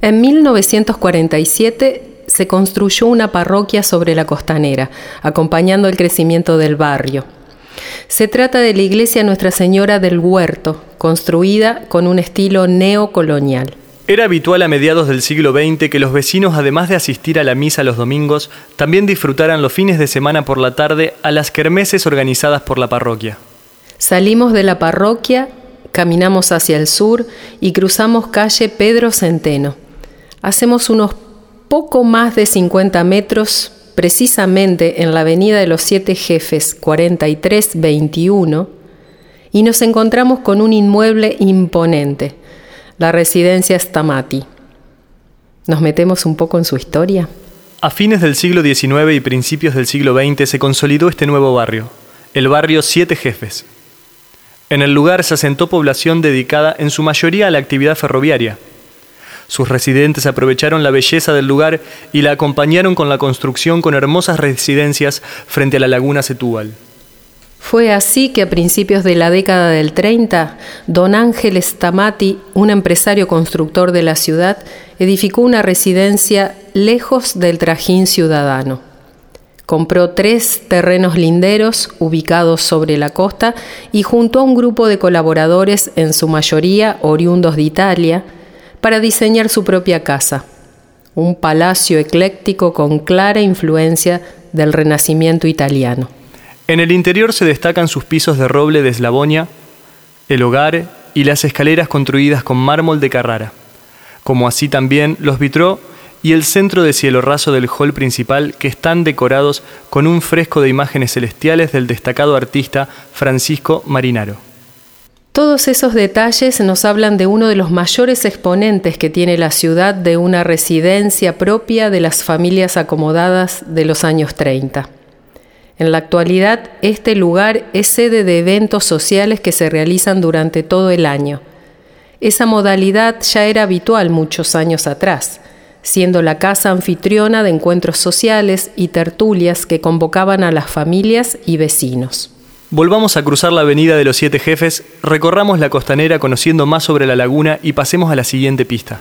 En 1947 se construyó una parroquia sobre la costanera, acompañando el crecimiento del barrio. Se trata de la iglesia Nuestra Señora del Huerto, construida con un estilo neocolonial. Era habitual a mediados del siglo XX que los vecinos, además de asistir a la misa los domingos, también disfrutaran los fines de semana por la tarde a las kermeses organizadas por la parroquia. Salimos de la parroquia, caminamos hacia el sur y cruzamos calle Pedro Centeno. Hacemos unos poco más de 50 metros precisamente en la Avenida de los Siete Jefes 4321 y nos encontramos con un inmueble imponente la residencia Stamati. ¿Nos metemos un poco en su historia? A fines del siglo XIX y principios del siglo XX se consolidó este nuevo barrio, el barrio Siete Jefes. En el lugar se asentó población dedicada en su mayoría a la actividad ferroviaria. Sus residentes aprovecharon la belleza del lugar y la acompañaron con la construcción con hermosas residencias frente a la laguna Setúbal. Fue así que a principios de la década del 30, don Ángel Stamati, un empresario constructor de la ciudad, edificó una residencia lejos del trajín ciudadano. Compró tres terrenos linderos ubicados sobre la costa y juntó a un grupo de colaboradores, en su mayoría oriundos de Italia, para diseñar su propia casa, un palacio ecléctico con clara influencia del Renacimiento italiano. En el interior se destacan sus pisos de roble de Eslavonia, el hogar y las escaleras construidas con mármol de Carrara, como así también los vitró y el centro de cielo raso del hall principal que están decorados con un fresco de imágenes celestiales del destacado artista Francisco Marinaro. Todos esos detalles nos hablan de uno de los mayores exponentes que tiene la ciudad de una residencia propia de las familias acomodadas de los años 30. En la actualidad, este lugar es sede de eventos sociales que se realizan durante todo el año. Esa modalidad ya era habitual muchos años atrás, siendo la casa anfitriona de encuentros sociales y tertulias que convocaban a las familias y vecinos. Volvamos a cruzar la avenida de los Siete Jefes, recorramos la costanera conociendo más sobre la laguna y pasemos a la siguiente pista.